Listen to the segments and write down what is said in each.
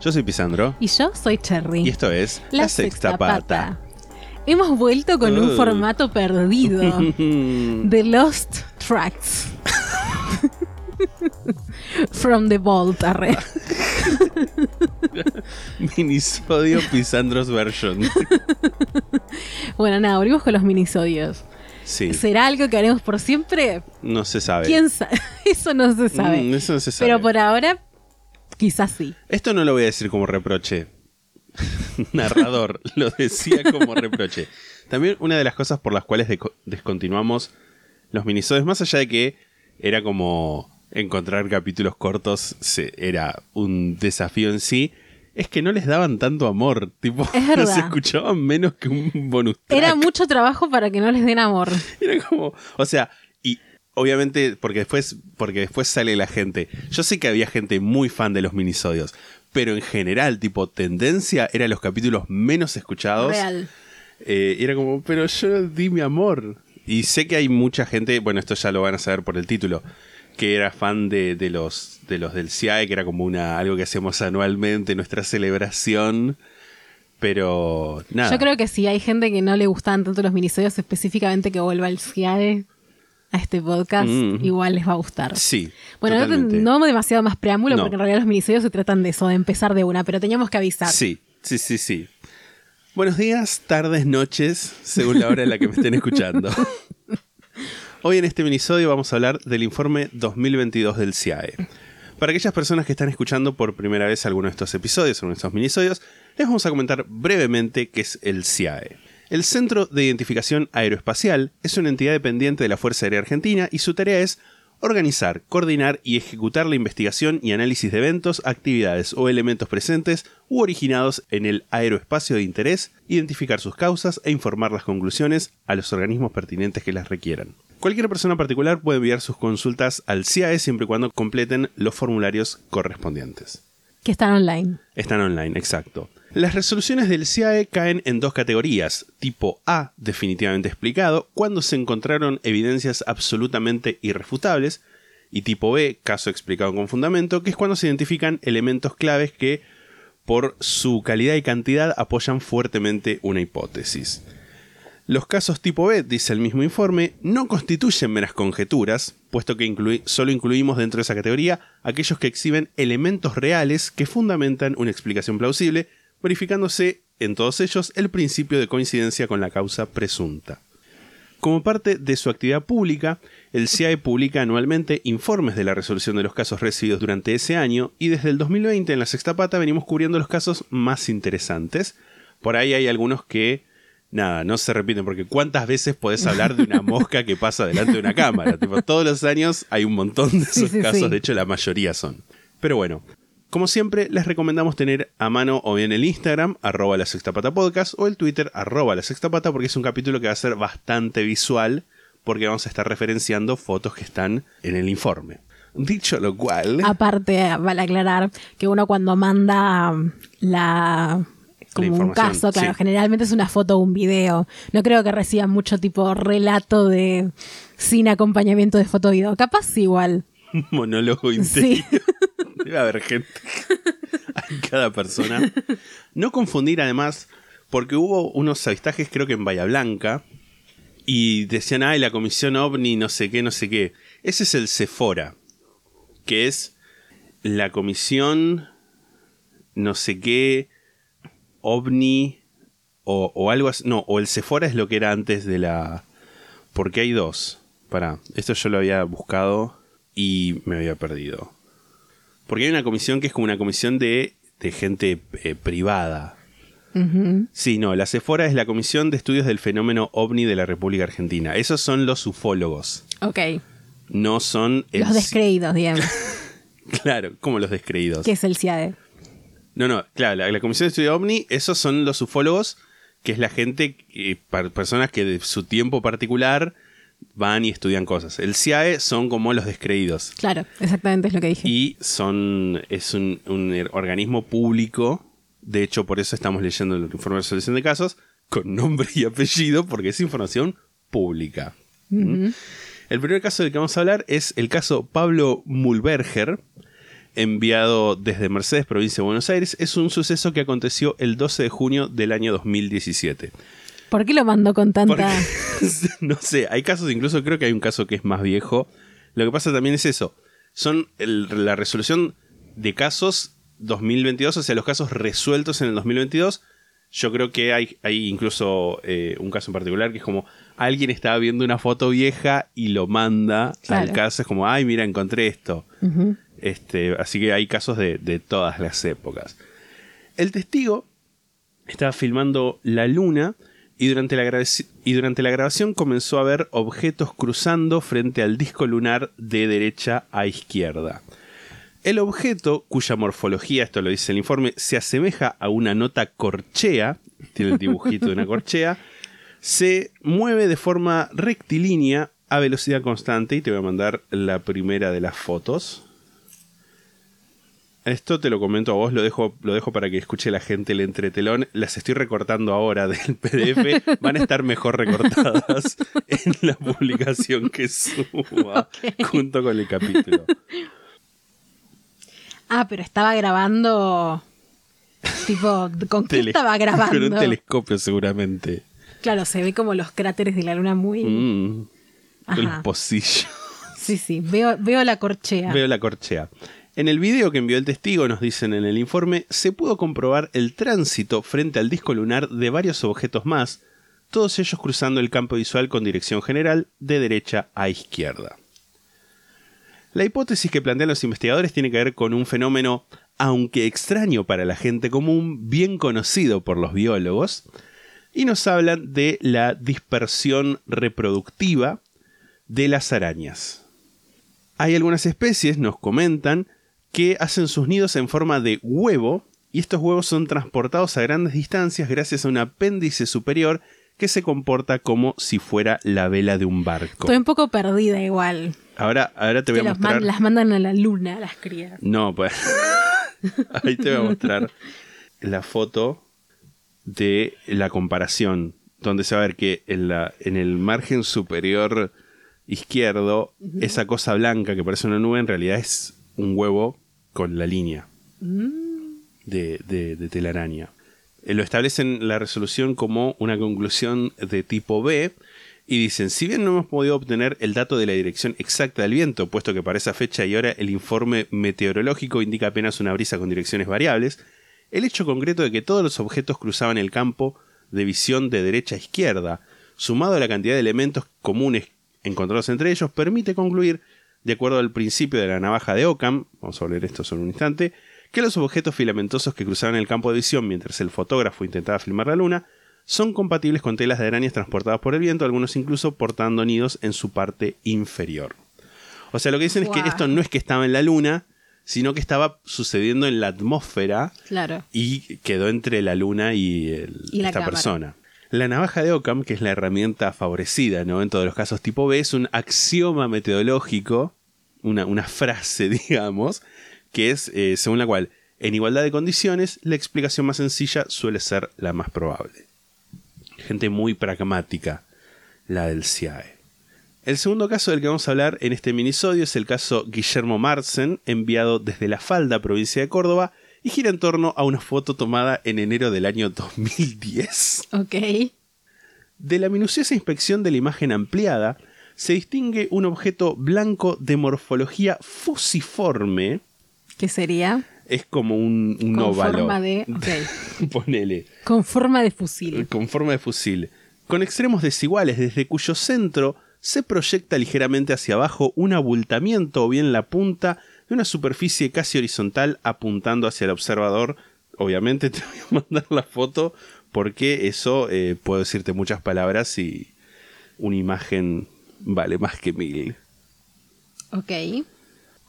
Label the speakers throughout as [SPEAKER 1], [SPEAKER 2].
[SPEAKER 1] Yo soy Pisandro
[SPEAKER 2] Y yo soy Cherry.
[SPEAKER 1] y esto es La, Sexta Pata.
[SPEAKER 2] Hemos vuelto con un
[SPEAKER 1] Uh.
[SPEAKER 2] formato perdido. The Lost Tracks. From the Vault, arre.
[SPEAKER 1] Minisodio Pisandros version.
[SPEAKER 2] Bueno, nada, abrimos con los minisodios.
[SPEAKER 1] Sí,
[SPEAKER 2] ¿Será algo que haremos por siempre?
[SPEAKER 1] no se sabe.
[SPEAKER 2] ¿Quién sabe? Eso no se sabe.
[SPEAKER 1] Mm, eso no se sabe.
[SPEAKER 2] Pero por ahora, quizás sí.
[SPEAKER 1] Esto no lo voy a decir como reproche. Narrador lo decía como reproche. También una de las cosas por las cuales descontinuamos los minisodios, más allá de que era como encontrar capítulos cortos, se- era un desafío en sí, es que no les daban tanto amor. Tipo,
[SPEAKER 2] Es
[SPEAKER 1] se escuchaban menos que un bonus track.
[SPEAKER 2] Era mucho trabajo para que no les den amor.
[SPEAKER 1] Era como, o sea, obviamente porque después porque después sale la gente. Yo sé que había gente muy fan de los minisodios, pero en general, tipo tendencia era los capítulos menos escuchados.
[SPEAKER 2] Real.
[SPEAKER 1] Eh, era como, pero yo di mi amor. Y sé que hay mucha gente, bueno, esto ya lo van a saber por el título, que era fan de, de los de los del CIAE, que era como una algo que hacemos anualmente, nuestra celebración. Pero nada.
[SPEAKER 2] Yo creo que si hay gente que no le gustaban tanto los minisodios, específicamente que vuelva al CIAE a este podcast,
[SPEAKER 1] Mm.
[SPEAKER 2] igual les va a gustar.
[SPEAKER 1] Sí.
[SPEAKER 2] Bueno, no,
[SPEAKER 1] totalmente.
[SPEAKER 2] no demasiado más preámbulo,
[SPEAKER 1] No.
[SPEAKER 2] porque en realidad los minisodios se tratan de eso, de empezar de una, pero teníamos que avisar.
[SPEAKER 1] Sí, sí, sí, sí. Buenos días, tardes, noches, según la hora en la que me estén escuchando. Hoy en este minisodio vamos a hablar del informe 2022 del CIAE. Para aquellas personas que están escuchando por primera vez alguno de estos episodios o de estos minisodios, les vamos a comentar brevemente qué es el CIAE. El Centro de Identificación Aeroespacial es una entidad dependiente de la Fuerza Aérea Argentina y su tarea es organizar, coordinar y ejecutar la investigación y análisis de eventos, actividades o elementos presentes u originados en el aeroespacio de interés, identificar sus causas e informar las conclusiones a los organismos pertinentes que las requieran. Cualquier persona particular puede enviar sus consultas al CIAE siempre y cuando completen los formularios correspondientes.
[SPEAKER 2] Que están online.
[SPEAKER 1] Están online, exacto. Las resoluciones del CIAE caen en dos categorías. Tipo A, definitivamente explicado, cuando se encontraron evidencias absolutamente irrefutables. Y tipo B, caso explicado con fundamento, que es cuando se identifican elementos claves que, por su calidad y cantidad, apoyan fuertemente una hipótesis. Los casos tipo B, dice el mismo informe, no constituyen meras conjeturas, puesto que solo incluimos dentro de esa categoría aquellos que exhiben elementos reales que fundamentan una explicación plausible, verificándose en todos ellos el principio de coincidencia con la causa presunta. Como parte de su actividad pública, el CIAE publica anualmente informes de la resolución de los casos recibidos durante ese año y desde el 2020 en la Sexta Pata venimos cubriendo los casos más interesantes. Por ahí hay algunos que, nada, no se repiten porque cuántas veces podés hablar de una mosca que pasa delante de una cámara. Tipo, todos los años hay un montón de esos
[SPEAKER 2] sí,
[SPEAKER 1] casos,
[SPEAKER 2] sí.
[SPEAKER 1] de hecho la mayoría son. Pero bueno, como siempre, les recomendamos tener a mano o bien el Instagram, arroba la sextapata podcast, o el Twitter, arroba la sextapata, porque es un capítulo que va a ser bastante visual, porque vamos a estar referenciando fotos que están en el informe. Dicho lo cual,
[SPEAKER 2] Aparte, vale aclarar que uno cuando manda la como un caso, claro,
[SPEAKER 1] sí.
[SPEAKER 2] generalmente es una foto o un video. No creo que reciban mucho tipo relato de sin acompañamiento de foto o video. Capaz igual.
[SPEAKER 1] monólogo interior.
[SPEAKER 2] Sí.
[SPEAKER 1] Debe haber gente en cada persona. No confundir además, porque hubo unos avistajes creo que en Bahía Blanca y decían, ay, la comisión OVNI, no sé qué, no sé qué. Ese es el Sephora, que es la comisión no sé qué OVNI o, o algo así. No, o el Sephora es lo que era antes de la... Porque hay dos. Pará, esto yo lo había buscado y me había perdido. Porque hay una comisión que es como una comisión de, de gente eh, privada. Sí, no, la CEFORA es la Comisión de Estudios del Fenómeno OVNI de la República Argentina. Esos son los ufólogos.
[SPEAKER 2] Ok.
[SPEAKER 1] No son... el-
[SPEAKER 2] Los descreídos, digamos.
[SPEAKER 1] Claro, como los descreídos.
[SPEAKER 2] que es el CIAE.
[SPEAKER 1] No, no, claro, la, la Comisión de Estudio OVNI, esos son los ufólogos, que es la gente, eh, personas que de su tiempo particular van y estudian cosas. El CIAE son como los descreídos.
[SPEAKER 2] Claro, exactamente es lo que dije.
[SPEAKER 1] Y son, es un, un er- organismo público. De hecho, por eso estamos leyendo el informe de resolución de casos con nombre y apellido, porque es información pública. ¿Mm? El primer caso del que vamos a hablar es el caso Pablo Mulberger, enviado desde Mercedes, provincia de Buenos Aires. Es un suceso que aconteció el 12 de junio del año 2017.
[SPEAKER 2] ¿Por qué lo mandó con tanta.?
[SPEAKER 1] Porque, no sé, hay casos, incluso creo que hay un caso que es más viejo. Lo que pasa también es eso. Son el- la resolución de casos 2022, o sea, los casos resueltos en el 2022. Yo creo que hay, hay incluso eh, un caso en particular que es como alguien estaba viendo una foto vieja y lo manda
[SPEAKER 2] Claro.
[SPEAKER 1] al caso. Es como, ay, mira, encontré esto.
[SPEAKER 2] Ujú.
[SPEAKER 1] Este, así que hay casos de, todas las épocas. El testigo estaba filmando la luna y durante la grabación comenzó a ver objetos cruzando frente al disco lunar de derecha a izquierda. El objeto, cuya morfología, esto lo dice el informe, se asemeja a una nota corchea, tiene el dibujito de una corchea, se mueve de forma rectilínea a velocidad constante y te voy a mandar la primera de las fotos. Esto te lo comento a vos, lo dejo, lo dejo para que escuche la gente el entretelón. Las estoy recortando ahora del PDF. Van a estar mejor recortadas en la publicación que suba junto con el capítulo.
[SPEAKER 2] Ah, pero estaba grabando. Tipo, ¿con qué
[SPEAKER 1] Tele-
[SPEAKER 2] estaba grabando?
[SPEAKER 1] Con un telescopio seguramente.
[SPEAKER 2] Claro, se ve como los cráteres de la luna muy.
[SPEAKER 1] Mm, con
[SPEAKER 2] Ajá.
[SPEAKER 1] los pocillos.
[SPEAKER 2] Sí, sí, veo, veo la corchea.
[SPEAKER 1] Veo la corchea. En el video que envió el testigo, nos dicen en el informe, se pudo comprobar el tránsito frente al disco lunar de varios objetos más, todos ellos cruzando el campo visual con dirección general de derecha a izquierda. La hipótesis que plantean los investigadores tiene que ver con un fenómeno, aunque extraño para la gente común, bien conocido por los biólogos, y nos hablan de la dispersión reproductiva de las arañas. Hay algunas especies, nos comentan, que hacen sus nidos en forma de huevo y estos huevos son transportados a grandes distancias gracias a un apéndice superior que se comporta como si fuera la vela de un barco.
[SPEAKER 2] Estoy un poco perdida igual.
[SPEAKER 1] Ahora, ahora te voy
[SPEAKER 2] Que
[SPEAKER 1] a
[SPEAKER 2] man-
[SPEAKER 1] mostrar.
[SPEAKER 2] las mandan a la luna, las crías.
[SPEAKER 1] No, pues. Ahí te voy a mostrar la foto de la comparación. Donde se va a ver que en, la, en el margen superior izquierdo, esa cosa blanca que parece una nube en realidad es un huevo con la línea de, de- de telaraña. Eh, Lo establecen la resolución como una conclusión de tipo B y dicen, si bien no hemos podido obtener el dato de la dirección exacta del viento, puesto que para esa fecha y hora el informe meteorológico indica apenas una brisa con direcciones variables, el hecho concreto de que todos los objetos cruzaban el campo de visión de derecha a izquierda, sumado a la cantidad de elementos comunes encontrados entre ellos, permite concluir, de acuerdo al principio de la navaja de Occam, vamos a leer esto solo un instante, que los objetos filamentosos que cruzaban el campo de visión mientras el fotógrafo intentaba filmar la luna son compatibles con telas de arañas transportadas por el viento, algunos incluso portando nidos en su parte inferior. O sea, lo que dicen es que esto no es que estaba en la luna, sino que estaba sucediendo en la atmósfera
[SPEAKER 2] Claro.
[SPEAKER 1] y quedó entre la luna y, el-
[SPEAKER 2] Y la
[SPEAKER 1] esta
[SPEAKER 2] cámara.
[SPEAKER 1] persona. La navaja de Occam, que es la herramienta favorecida ¿no? en todos los casos tipo B, es un axioma metodológico, una, frase, digamos, que es eh, según la cual, en igualdad de condiciones, la explicación más sencilla suele ser la más probable. Gente muy pragmática, la del CIAE. El segundo caso del que vamos a hablar en este minisodio es el caso Guillermo Marsen, enviado desde La Falda, provincia de Córdoba, y gira en torno a una foto tomada en enero del año 2010.
[SPEAKER 2] Ok.
[SPEAKER 1] De la minuciosa inspección de la imagen ampliada, se distingue un objeto blanco de morfología fusiforme,
[SPEAKER 2] ¿Qué sería?
[SPEAKER 1] es como un, un
[SPEAKER 2] Con
[SPEAKER 1] óvalo.
[SPEAKER 2] forma de. Ok.
[SPEAKER 1] Ponele.
[SPEAKER 2] Con forma de fusil.
[SPEAKER 1] con forma de fusil, con extremos desiguales desde cuyo centro se proyecta ligeramente hacia abajo un abultamiento o bien la punta de una superficie casi horizontal apuntando hacia el observador obviamente te voy a mandar la foto porque eso eh, puedo decirte muchas palabras y una imagen vale más que mil.
[SPEAKER 2] Ok.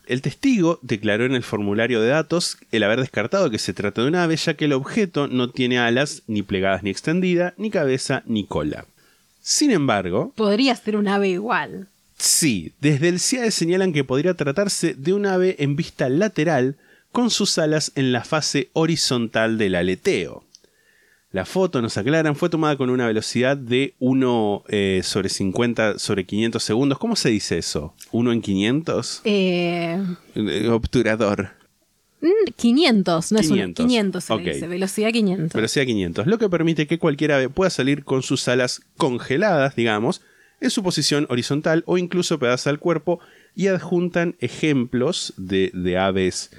[SPEAKER 1] El testigo declaró en el formulario de datos el haber descartado que se trata de un ave, ya que el objeto no tiene alas ni plegadas ni extendida, ni cabeza ni cola. Sin embargo,
[SPEAKER 2] Podría ser un ave igual.
[SPEAKER 1] Sí, desde el CIAE señalan que podría tratarse de un ave en vista lateral con sus alas en la fase horizontal del aleteo. La foto, nos aclaran, fue tomada con una velocidad de 1 eh, sobre 50 sobre 500 segundos. ¿Cómo se dice eso? ¿1 en 500?
[SPEAKER 2] Eh,
[SPEAKER 1] Eh, Obturador.
[SPEAKER 2] mm, 500, no es
[SPEAKER 1] 500,
[SPEAKER 2] un 500 se le
[SPEAKER 1] ok.
[SPEAKER 2] dice, velocidad 500.
[SPEAKER 1] velocidad 500, lo que permite que cualquier ave pueda salir con sus alas congeladas, digamos, en su posición horizontal o incluso pedazo al cuerpo y adjuntan ejemplos de, de aves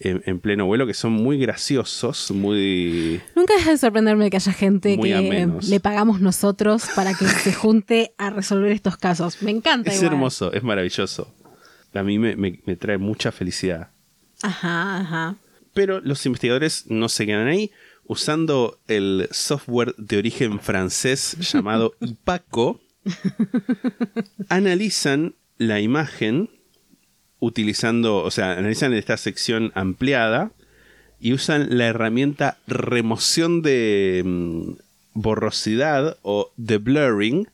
[SPEAKER 1] en, en pleno vuelo que son muy graciosos, muy...
[SPEAKER 2] Nunca deja de sorprenderme que haya gente que
[SPEAKER 1] amenos.
[SPEAKER 2] le pagamos nosotros para que se junte a resolver estos casos. Me encanta.
[SPEAKER 1] Es
[SPEAKER 2] igual.
[SPEAKER 1] hermoso, es maravilloso. A mí me, me- me trae mucha felicidad.
[SPEAKER 2] Ajá, ajá.
[SPEAKER 1] Pero los investigadores no se quedan ahí. Usando el software de origen francés llamado IPACO, analizan la imagen utilizando, o sea, analizan esta sección ampliada y usan la herramienta remoción de mm, borrosidad o de blurring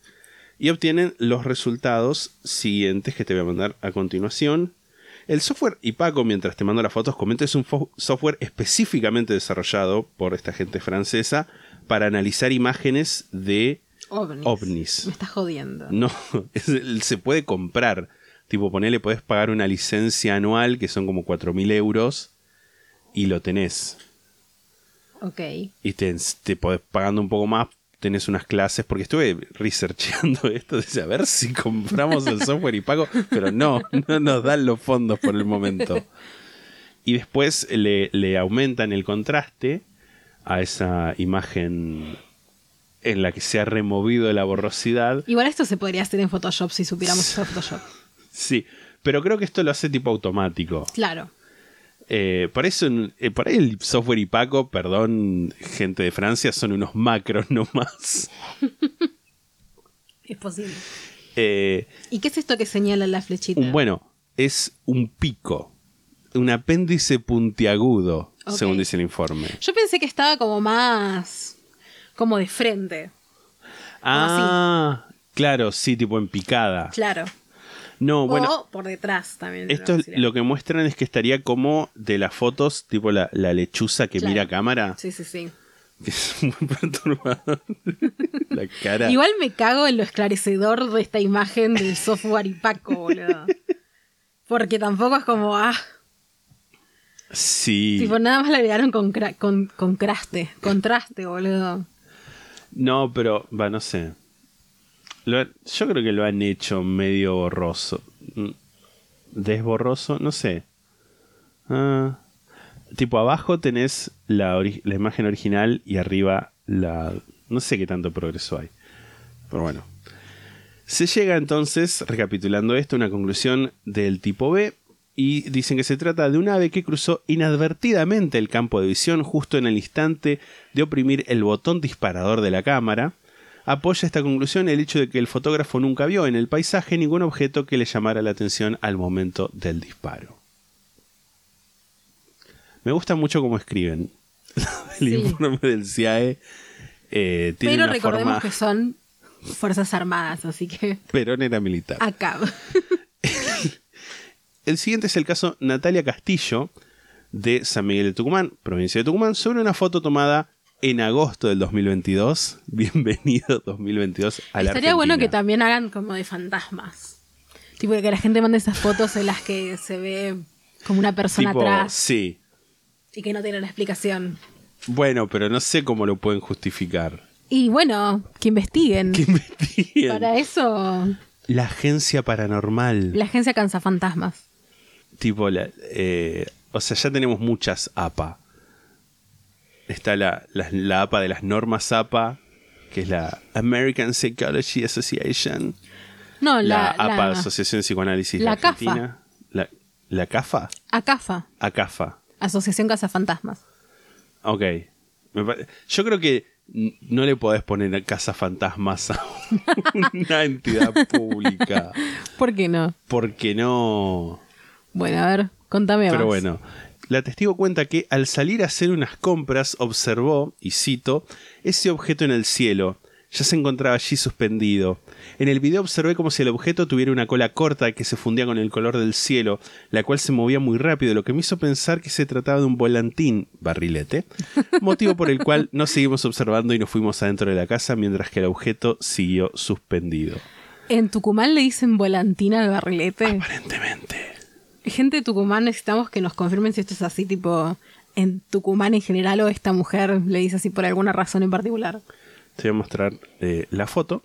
[SPEAKER 1] y obtienen los resultados siguientes que te voy a mandar a continuación. El software IPACO, mientras te mando las fotos, comento, es un software específicamente desarrollado por esta gente francesa para analizar imágenes de
[SPEAKER 2] ovnis.
[SPEAKER 1] ovnis.
[SPEAKER 2] Me estás jodiendo.
[SPEAKER 1] No, es se puede comprar. Tipo, ponele, podés pagar una licencia anual que son como 4.000 euros y lo tenés.
[SPEAKER 2] Ok.
[SPEAKER 1] Y te, te podés pagando un poco más, tenés unas clases, porque estuve researchando esto, dice, a ver si compramos el software y pago, pero no, no nos dan los fondos por el momento. Y después le, le aumentan el contraste a esa imagen en la que se ha removido la borrosidad.
[SPEAKER 2] Igual esto se podría hacer en Photoshop si supiéramos usar Photoshop.
[SPEAKER 1] Sí, pero creo que esto lo hace tipo automático.
[SPEAKER 2] Claro.
[SPEAKER 1] Eh, por eso, eh, por ahí el software y Paco, perdón, gente de Francia, son unos macros nomás.
[SPEAKER 2] Es posible.
[SPEAKER 1] Eh,
[SPEAKER 2] ¿Y qué es esto que señala la flechita?
[SPEAKER 1] un, bueno, es un pico, un apéndice puntiagudo, según dice el informe.
[SPEAKER 2] Yo pensé que estaba como más. Como de frente.
[SPEAKER 1] Ah, claro, sí, tipo en picada.
[SPEAKER 2] Claro.
[SPEAKER 1] No, bueno,
[SPEAKER 2] o por detrás también.
[SPEAKER 1] esto es- lo que muestran es que estaría como de las fotos, tipo la, la lechuza que
[SPEAKER 2] Claro.
[SPEAKER 1] mira a cámara,
[SPEAKER 2] Sí, sí, sí.
[SPEAKER 1] que es muy perturbador. la cara.
[SPEAKER 2] Igual me cago en lo esclarecedor de esta imagen del software y Paco, boludo. Porque tampoco es como, ah,
[SPEAKER 1] Sí.
[SPEAKER 2] tipo, nada más le agregaron con, cra- con, contraste, contraste, boludo.
[SPEAKER 1] No, pero, va, no sé. Yo creo que lo han hecho medio borroso. Mm, Desborroso, no sé. Ah, tipo, abajo tenés la imagen original y arriba la... No sé qué tanto progreso hay. Pero bueno. Se llega entonces, recapitulando esto, a una conclusión del tipo B. Y dicen que se trata de un ave que cruzó inadvertidamente el campo de visión justo en el instante de oprimir el botón disparador de la cámara. Apoya esta conclusión el hecho de que el fotógrafo nunca vio en el paisaje ningún objeto que le llamara la atención al momento del disparo. Me gusta mucho cómo escriben. el
[SPEAKER 2] Sí.
[SPEAKER 1] informe del CIAE eh, tiene
[SPEAKER 2] Pero
[SPEAKER 1] una
[SPEAKER 2] recordemos
[SPEAKER 1] forma...
[SPEAKER 2] que son Fuerzas Armadas, así que
[SPEAKER 1] Perón era militar.
[SPEAKER 2] acá.
[SPEAKER 1] El siguiente es el caso Natalia Castillo de San Miguel de Tucumán, provincia de Tucumán, sobre una foto tomada en agosto del 2022. Bienvenido 2022 a la
[SPEAKER 2] Estaría bueno que
[SPEAKER 1] Argentina.
[SPEAKER 2] también hagan como de fantasmas. Tipo que la gente mande esas fotos en las que se ve como una persona
[SPEAKER 1] Tipo,
[SPEAKER 2] atrás
[SPEAKER 1] Sí.
[SPEAKER 2] y que no tienen explicación.
[SPEAKER 1] Bueno, pero no sé cómo lo pueden justificar.
[SPEAKER 2] Y bueno, que investiguen.
[SPEAKER 1] Que investiguen.
[SPEAKER 2] Para eso,
[SPEAKER 1] La agencia paranormal.
[SPEAKER 2] la agencia cansa fantasmas.
[SPEAKER 1] Tipo, la, eh, o sea, ya tenemos muchas APA. Está la, la, la APA de las normas APA, que es la American Psychology Association.
[SPEAKER 2] No,
[SPEAKER 1] La, APA, Asociación de Psicoanálisis
[SPEAKER 2] la
[SPEAKER 1] Argentina. La, la CAFA.
[SPEAKER 2] ACAFA,
[SPEAKER 1] ACAFA.
[SPEAKER 2] Asociación Casa Fantasmas.
[SPEAKER 1] Ok. Yo creo que no le podés poner a casa fantasmas a una entidad pública.
[SPEAKER 2] ¿Por qué no?
[SPEAKER 1] Porque no.
[SPEAKER 2] Bueno, a ver, contame
[SPEAKER 1] Pero
[SPEAKER 2] más.
[SPEAKER 1] bueno. La testigo cuenta que al salir a hacer unas compras observó, y cito, ese objeto en el cielo. Ya se encontraba allí suspendido. En el video observé como si el objeto tuviera una cola corta que se fundía con el color del cielo, la cual se movía muy rápido, lo que me hizo pensar que se trataba de un volantín, barrilete, motivo por el cual nos seguimos observando y nos fuimos adentro de la casa mientras que el objeto siguió suspendido.
[SPEAKER 2] ¿En Tucumán le dicen volantina al barrilete?
[SPEAKER 1] Aparentemente.
[SPEAKER 2] Gente de Tucumán, necesitamos que nos confirmen si esto es así, tipo, en Tucumán en general o esta mujer le dice así por alguna razón en particular.
[SPEAKER 1] Te voy a mostrar eh, la foto.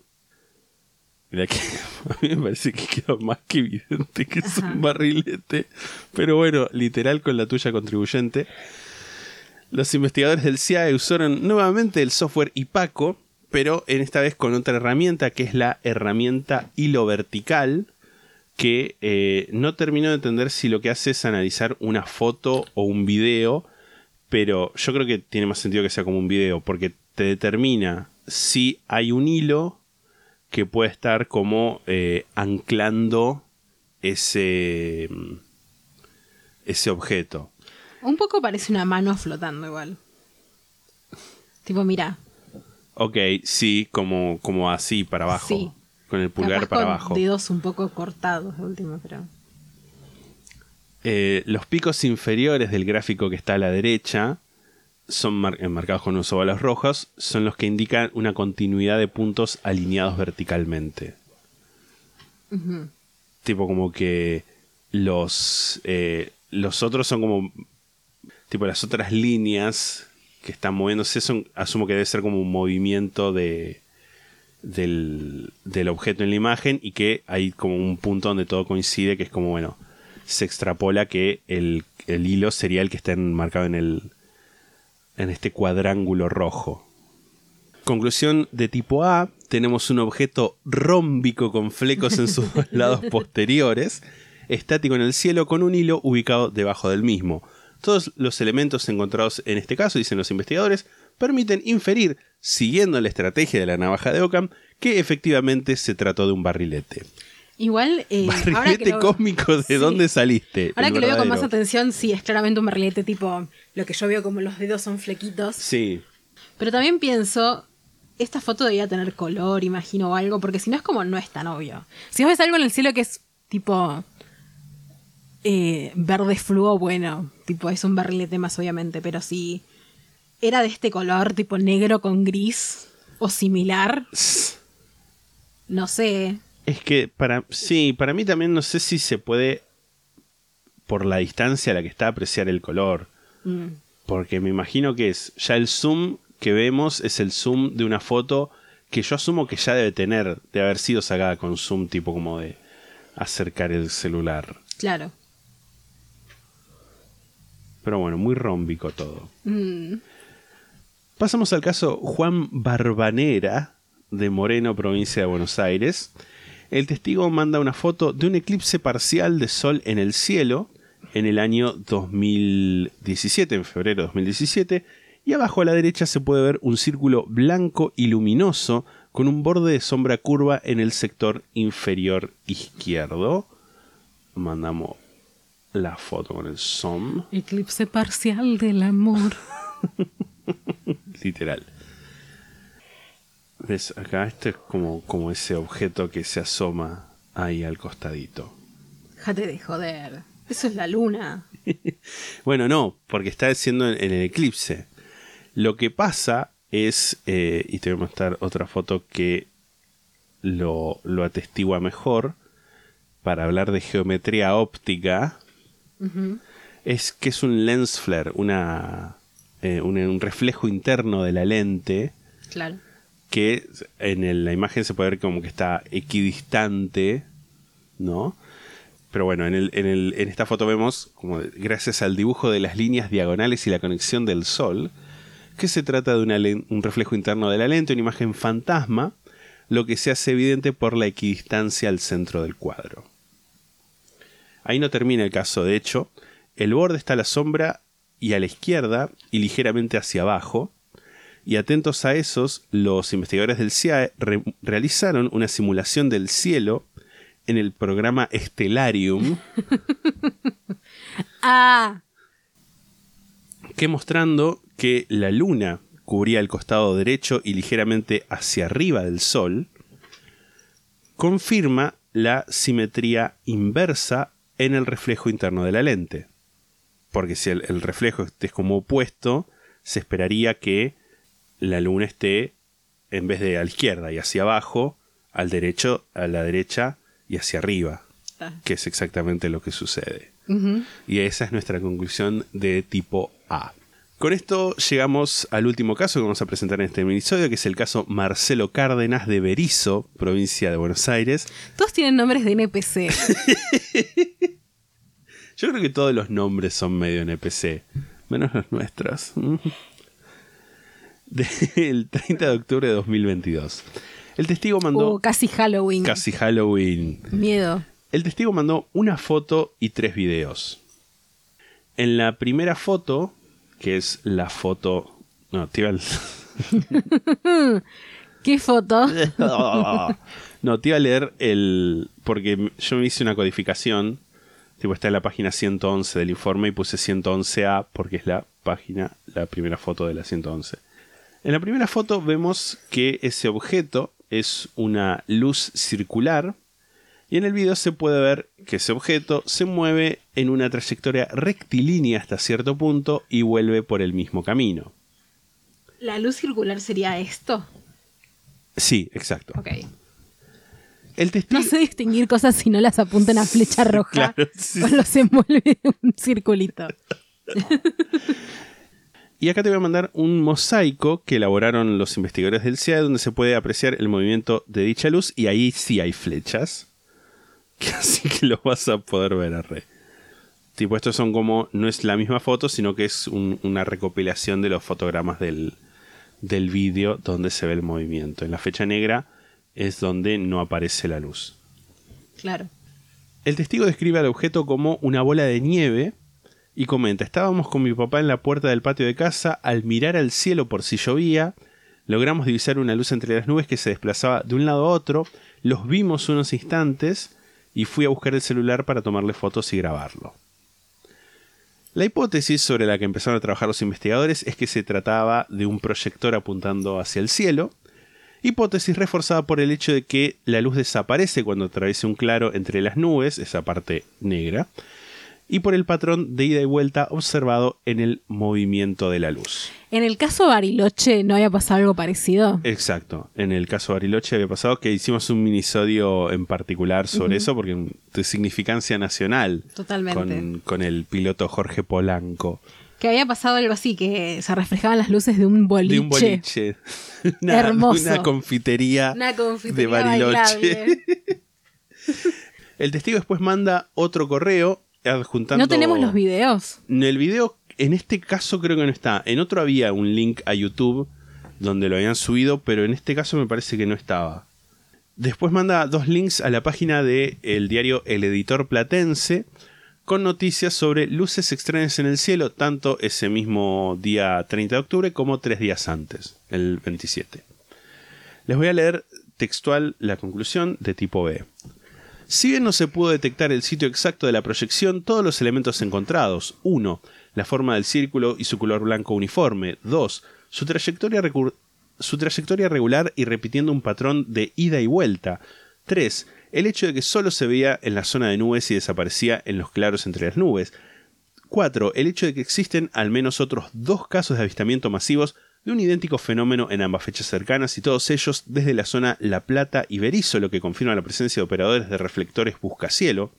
[SPEAKER 1] La que a mí me parece que quedó más que evidente que es un barrilete. Pero bueno, literal con la tuya contribuyente. Los investigadores del CIA usaron nuevamente el software IPACO, pero en esta vez con otra herramienta que es la herramienta hilo vertical, que eh, no termino de entender si lo que hace es analizar una foto o un video, pero yo creo que tiene más sentido que sea como un video, porque te determina si hay un hilo que puede estar como eh, anclando ese, mm, ese objeto.
[SPEAKER 2] Un poco parece una mano flotando igual. Tipo, mira,
[SPEAKER 1] Ok, sí, como, como así para abajo.
[SPEAKER 2] Sí.
[SPEAKER 1] Con el pulgar
[SPEAKER 2] capaz
[SPEAKER 1] para
[SPEAKER 2] con
[SPEAKER 1] abajo.
[SPEAKER 2] dedos un poco cortados de última, pero...
[SPEAKER 1] Eh, los picos inferiores del gráfico que está a la derecha son mar- eh, marcados con unos óvalos rojos, son los que indican una continuidad de puntos alineados verticalmente. Tipo como que los, eh, los otros son como... Tipo las otras líneas que están moviéndose, son, asumo que debe ser como un movimiento de, del, del objeto en la imagen y que hay como un punto donde todo coincide, que es como, bueno, se extrapola que el, el hilo sería el que está enmarcado en el en este cuadrángulo rojo. Conclusión de tipo A, tenemos un objeto rómbico con flecos en sus dos lados posteriores, estático en el cielo con un hilo ubicado debajo del mismo. Todos los elementos encontrados en este caso, dicen los investigadores, permiten inferir, siguiendo la estrategia de la navaja de Ockham, que efectivamente se trató de un barrilete.
[SPEAKER 2] Igual, eh, ahora que
[SPEAKER 1] Barrilete
[SPEAKER 2] lo-
[SPEAKER 1] cósmico, ¿de
[SPEAKER 2] Sí.
[SPEAKER 1] dónde saliste?
[SPEAKER 2] Ahora que lo veo con más atención, sí, es claramente un barrilete tipo lo que yo veo como los dedos son flequitos.
[SPEAKER 1] Sí,
[SPEAKER 2] Pero también pienso, esta foto debía tener color, imagino, o algo, porque si no es como no es tan obvio. Si vos ves algo en el cielo que es tipo eh, verde fluo, bueno, tipo es un barrilete más obviamente, pero si era de este color, tipo negro con gris o similar, no sé.
[SPEAKER 1] Es que para sí, para mí también no sé si se puede por la distancia a la que está apreciar el color,
[SPEAKER 2] Mm.
[SPEAKER 1] porque me imagino que es ya el zoom que vemos es el zoom de una foto que yo asumo que ya debe tener, de haber sido sacada con zoom tipo como de acercar el celular.
[SPEAKER 2] Claro.
[SPEAKER 1] Pero bueno, muy rómbico todo.
[SPEAKER 2] Mm.
[SPEAKER 1] Pasamos al caso Juan Barbanera, de Moreno, provincia de Buenos Aires. El testigo manda una foto de un eclipse parcial de sol en el cielo en el año 2017, en febrero de 2017, y abajo a la derecha se puede ver un círculo blanco y luminoso con un borde de sombra curva en el sector inferior izquierdo. Mandamos la foto con el zoom.
[SPEAKER 2] Eclipse parcial del amor.
[SPEAKER 1] literal. ¿Ves? Acá este es como, como ese objeto que se asoma ahí al costadito.
[SPEAKER 2] Déjate de joder. Eso es la luna.
[SPEAKER 1] Bueno, no, porque está siendo en, en el eclipse. Lo que pasa es, eh, y te voy a mostrar otra foto que lo, lo atestigua mejor, para hablar de geometría óptica, es que es un lens flare, una, eh, un, un reflejo interno de la lente
[SPEAKER 2] Claro.
[SPEAKER 1] que en el- la imagen se puede ver como que está equidistante, ¿no? Pero bueno, en, el- en el- en esta foto vemos, como gracias al dibujo de las líneas diagonales y la conexión del sol, que se trata de una un reflejo interno de la lente, una imagen fantasma, lo que se hace evidente por la equidistancia al centro del cuadro. Ahí no termina el caso, de hecho, el borde está a la sombra y a la izquierda y ligeramente hacia abajo. Y atentos a esos, los investigadores del CIAE re- realizaron una simulación del cielo en el programa Stellarium,
[SPEAKER 2] Ah,
[SPEAKER 1] que mostrando que la luna cubría el costado derecho y ligeramente hacia arriba del Sol, confirma la simetría inversa en el reflejo interno de la lente. Porque si el, el reflejo es como opuesto, se esperaría que la luna esté en vez de a la izquierda y hacia abajo, al derecho, a la derecha y hacia arriba,
[SPEAKER 2] Ah.
[SPEAKER 1] que es exactamente lo que sucede. Y esa es nuestra conclusión de tipo A. Con esto llegamos al último caso que vamos a presentar en este episodio, que es el caso Marcelo Cárdenas de Berizo, provincia de Buenos Aires.
[SPEAKER 2] todos tienen nombres de NPC.
[SPEAKER 1] Yo creo que todos los nombres son medio NPC, menos los nuestros. Del 30 de octubre de 2022. El testigo mandó
[SPEAKER 2] Uh, casi Halloween.
[SPEAKER 1] casi Halloween.
[SPEAKER 2] Miedo.
[SPEAKER 1] El testigo mandó una foto y tres videos. En la primera foto, que es la foto. No, te iba a-
[SPEAKER 2] ¿Qué foto?
[SPEAKER 1] no, te iba a leer el. Porque yo me hice una codificación. Tipo, está en la página 111 del informe y puse 111A porque es la página, la primera foto de la 111. En la primera foto vemos que ese objeto es una luz circular y en el video se puede ver que ese objeto se mueve en una trayectoria rectilínea hasta cierto punto y vuelve por el mismo camino.
[SPEAKER 2] La luz circular sería esto.
[SPEAKER 1] Sí, exacto.
[SPEAKER 2] Ok.
[SPEAKER 1] El testigo...
[SPEAKER 2] No sé distinguir cosas si no las apunta una flecha roja.
[SPEAKER 1] Claro, sí.
[SPEAKER 2] Cuando se envuelve en un circulito.
[SPEAKER 1] Y acá te voy a mandar un mosaico que elaboraron los investigadores del CIA donde se puede apreciar el movimiento de dicha luz y ahí sí hay flechas. Que así que lo vas a poder ver a re. Tipo, estos son como, no es la misma foto, sino que es un- una recopilación de los fotogramas del, del vídeo donde se ve el movimiento. En la fecha negra es donde no aparece la luz.
[SPEAKER 2] Claro.
[SPEAKER 1] El testigo describe al objeto como una bola de nieve y comenta, estábamos con mi papá en la puerta del patio de casa, al mirar al cielo por si llovía, logramos divisar una luz entre las nubes que se desplazaba de un lado a otro, los vimos unos instantes y fui a buscar el celular para tomarle fotos y grabarlo. La hipótesis sobre la que empezaron a trabajar los investigadores es que se trataba de un proyector apuntando hacia el cielo, hipótesis reforzada por el hecho de que la luz desaparece cuando atraviesa un claro entre las nubes, esa parte negra, y por el patrón de ida y vuelta observado en el movimiento de la luz.
[SPEAKER 2] En el caso Bariloche, ¿no había pasado algo parecido?
[SPEAKER 1] Exacto. En el caso de Bariloche había pasado que hicimos un minisodio en particular sobre eso, porque de significancia nacional.
[SPEAKER 2] Totalmente.
[SPEAKER 1] Con, con el piloto Jorge Polanco.
[SPEAKER 2] Que había pasado algo así, que se reflejaban las luces de un boliche.
[SPEAKER 1] De un boliche. Una,
[SPEAKER 2] Hermoso.
[SPEAKER 1] una confitería,
[SPEAKER 2] Una confitería
[SPEAKER 1] de Bariloche. El testigo después manda otro correo adjuntando.
[SPEAKER 2] No tenemos los videos.
[SPEAKER 1] En el video, en este caso creo que no está. En otro había un link a YouTube donde lo habían subido, pero en este caso me parece que no estaba. Después manda dos links a la página del el diario El Editor Platense con noticias sobre luces extrañas en el cielo, tanto ese mismo día 30 de octubre como tres días antes, el 27. Les voy a leer textual la conclusión de tipo B. Si bien no se pudo detectar el sitio exacto de la proyección, todos los elementos encontrados. 1. La forma del círculo y su color blanco uniforme. 2. Su trayectoria, su trayectoria regular y repitiendo un patrón de ida y vuelta. 3. El hecho de que solo se veía en la zona de nubes y desaparecía en los claros entre las nubes. 4. El hecho de que existen al menos otros dos casos de avistamiento masivos de un idéntico fenómeno en ambas fechas cercanas y todos ellos desde la zona La Plata y Berizo, lo que confirma la presencia de operadores de reflectores buscacielo,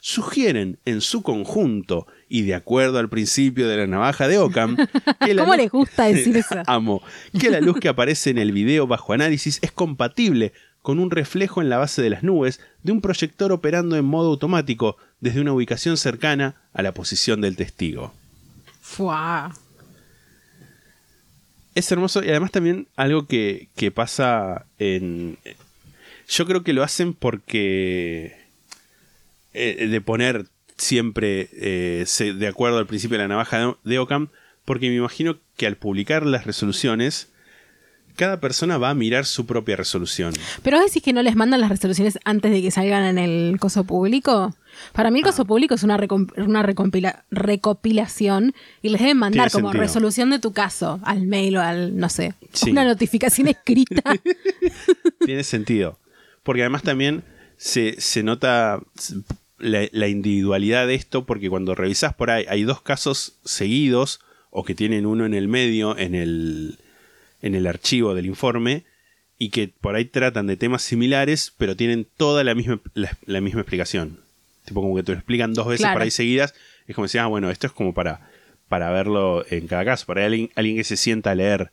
[SPEAKER 1] sugieren en su conjunto y de acuerdo al principio de la navaja de Ockham, que la
[SPEAKER 2] ¿Cómo
[SPEAKER 1] luz-
[SPEAKER 2] les gusta decir eso?
[SPEAKER 1] Amo. Que la luz que aparece en el video bajo análisis es compatible con un reflejo en la base de las nubes de un proyector operando en modo automático desde una ubicación cercana a la posición del testigo.
[SPEAKER 2] Fuá.
[SPEAKER 1] Es hermoso y además también algo que, que pasa en... Yo creo que lo hacen porque... eh, de poner siempre eh, se- de acuerdo al principio de la navaja de- de Ockham, porque me imagino que al publicar las resoluciones, cada persona va a mirar su propia resolución.
[SPEAKER 2] Pero vos decís que no les mandan las resoluciones antes de que salgan en el coso público. Para mí el
[SPEAKER 1] Ah.
[SPEAKER 2] coso público es una, recom- una recopilación y les deben mandar como
[SPEAKER 1] sentido.
[SPEAKER 2] resolución de tu caso al mail o al, no sé,
[SPEAKER 1] Sí.
[SPEAKER 2] una notificación escrita.
[SPEAKER 1] Tiene sentido. Porque además también se, se nota la, la individualidad de esto, porque cuando revisás por ahí, hay dos casos seguidos, o que tienen uno en el medio, en el, en el archivo del informe, y que por ahí tratan de temas similares, pero tienen toda la misma, la, la misma explicación. Tipo como que te lo explican dos veces
[SPEAKER 2] Claro.
[SPEAKER 1] por ahí seguidas. Es como decir, ah, bueno, esto es como para, para verlo en cada caso. Para alguien, alguien que se sienta a leer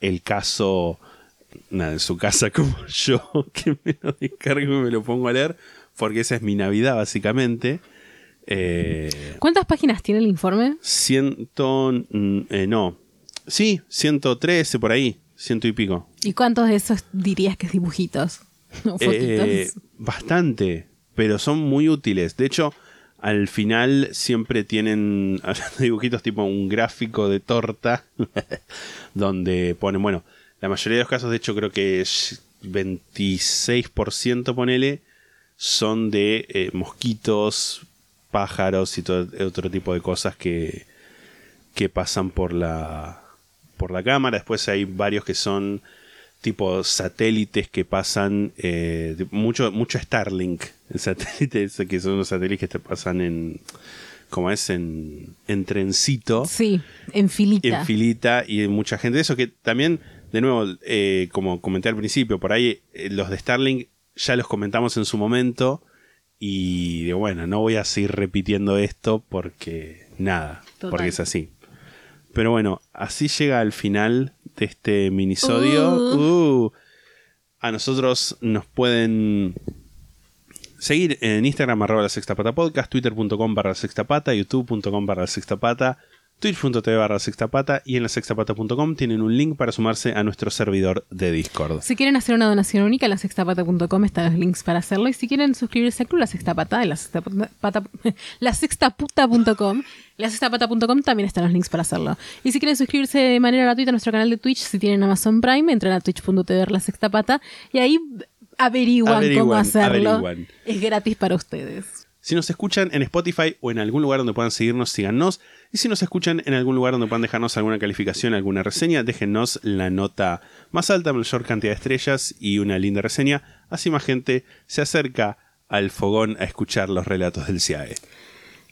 [SPEAKER 1] el caso nada, en su casa como yo, que me lo descargo y me lo pongo a leer, porque esa es mi Navidad básicamente. Eh,
[SPEAKER 2] ¿Cuántas páginas tiene el informe?
[SPEAKER 1] ciento... mm, eh, no. Sí, 113 por ahí, ciento y pico.
[SPEAKER 2] ¿Y cuántos de esos dirías que es dibujitos? O.
[SPEAKER 1] Eh, bastante, pero son muy útiles. De hecho, al final siempre tienen dibujitos tipo un gráfico de torta donde ponen, bueno, la mayoría de los casos, de hecho creo que es 26% ponele, son de eh, mosquitos, pájaros y todo otro tipo de cosas que, que pasan por la, por la cámara. Después hay varios que son tipo satélites que pasan, eh, mucho, mucho Starlink, el satélite ese que son los satélites que te pasan en, como es, en, en trencito,
[SPEAKER 2] Sí, en filita.
[SPEAKER 1] en filita, y mucha gente de eso que también, de nuevo, eh, como comenté al principio, por ahí eh, los de Starlink ya los comentamos en su momento, y digo, bueno, no voy a seguir repitiendo esto porque nada,
[SPEAKER 2] Total.
[SPEAKER 1] porque es así. Pero bueno, así llega al final de este minisodio. Uh. a nosotros nos pueden seguir en Instagram arroba la sexta pata podcast, twitter.com barra la sexta pata, youtube.com barra la sexta pata, twitch.tv barra la sexta pata y en la sextapata.com tienen un link para sumarse a nuestro servidor de Discord.
[SPEAKER 2] Si quieren hacer una donación única, en la sextapata.com están los links para hacerlo. Y si quieren suscribirse al club La Sexta Pata, en la sextapata, la sextaputa.com, la sextapata.com también están los links para hacerlo. Y si quieren suscribirse de manera gratuita a nuestro canal de Twitch, si tienen Amazon Prime, entran a twitch.tv La Sexta Pata y ahí averiguan, cómo hacerlo.
[SPEAKER 1] averiguan.
[SPEAKER 2] Es gratis para ustedes.
[SPEAKER 1] Si nos escuchan en Spotify o en algún lugar donde puedan seguirnos, síganos. Y si nos escuchan en algún lugar donde puedan dejarnos alguna calificación, alguna reseña, déjennos la nota más alta, mayor cantidad de estrellas y una linda reseña. Así más gente se acerca al fogón a escuchar los relatos del CIAE.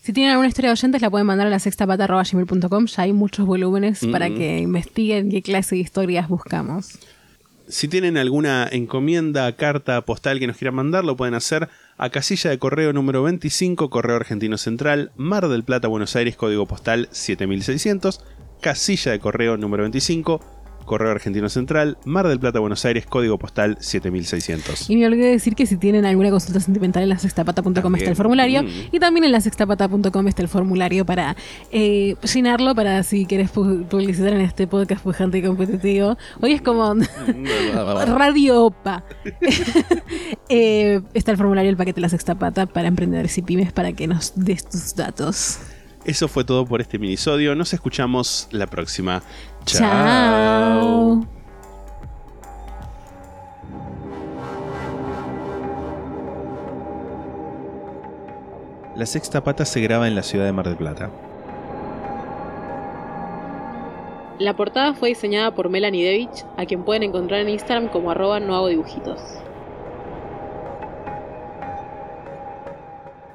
[SPEAKER 2] Si tienen alguna historia de oyentes, la pueden mandar a la sextapata.gmail.com. Ya hay muchos volúmenes
[SPEAKER 1] Mm.
[SPEAKER 2] para que investiguen qué clase de historias buscamos.
[SPEAKER 1] Si tienen alguna encomienda, carta, postal que nos quieran mandar, lo pueden hacer a casilla de correo número 25, Correo Argentino Central, Mar del Plata, Buenos Aires, código postal 7600, casilla de correo número 25, Correo Argentino Central, Mar del Plata, Buenos Aires, código postal 7600.
[SPEAKER 2] Y me olvidé de decir que si tienen alguna consulta sentimental en la sextapata.com está el formulario.
[SPEAKER 1] Mm.
[SPEAKER 2] Y también en la sextapata.com está el formulario para eh, llenarlo para si quieres pu- publicitar en este podcast pujante y competitivo. Hoy es como Radio Opa. Eh, está el formulario del paquete de la sextapata para emprendedores y pymes para que nos des tus datos.
[SPEAKER 1] Eso fue todo por este minisodio. Nos escuchamos la próxima.
[SPEAKER 2] Chao.
[SPEAKER 1] La Sexta Pata se graba en la ciudad de Mar del Plata.
[SPEAKER 2] La portada fue diseñada por Melanie Devich, a quien pueden encontrar en Instagram como arroba no hago dibujitos.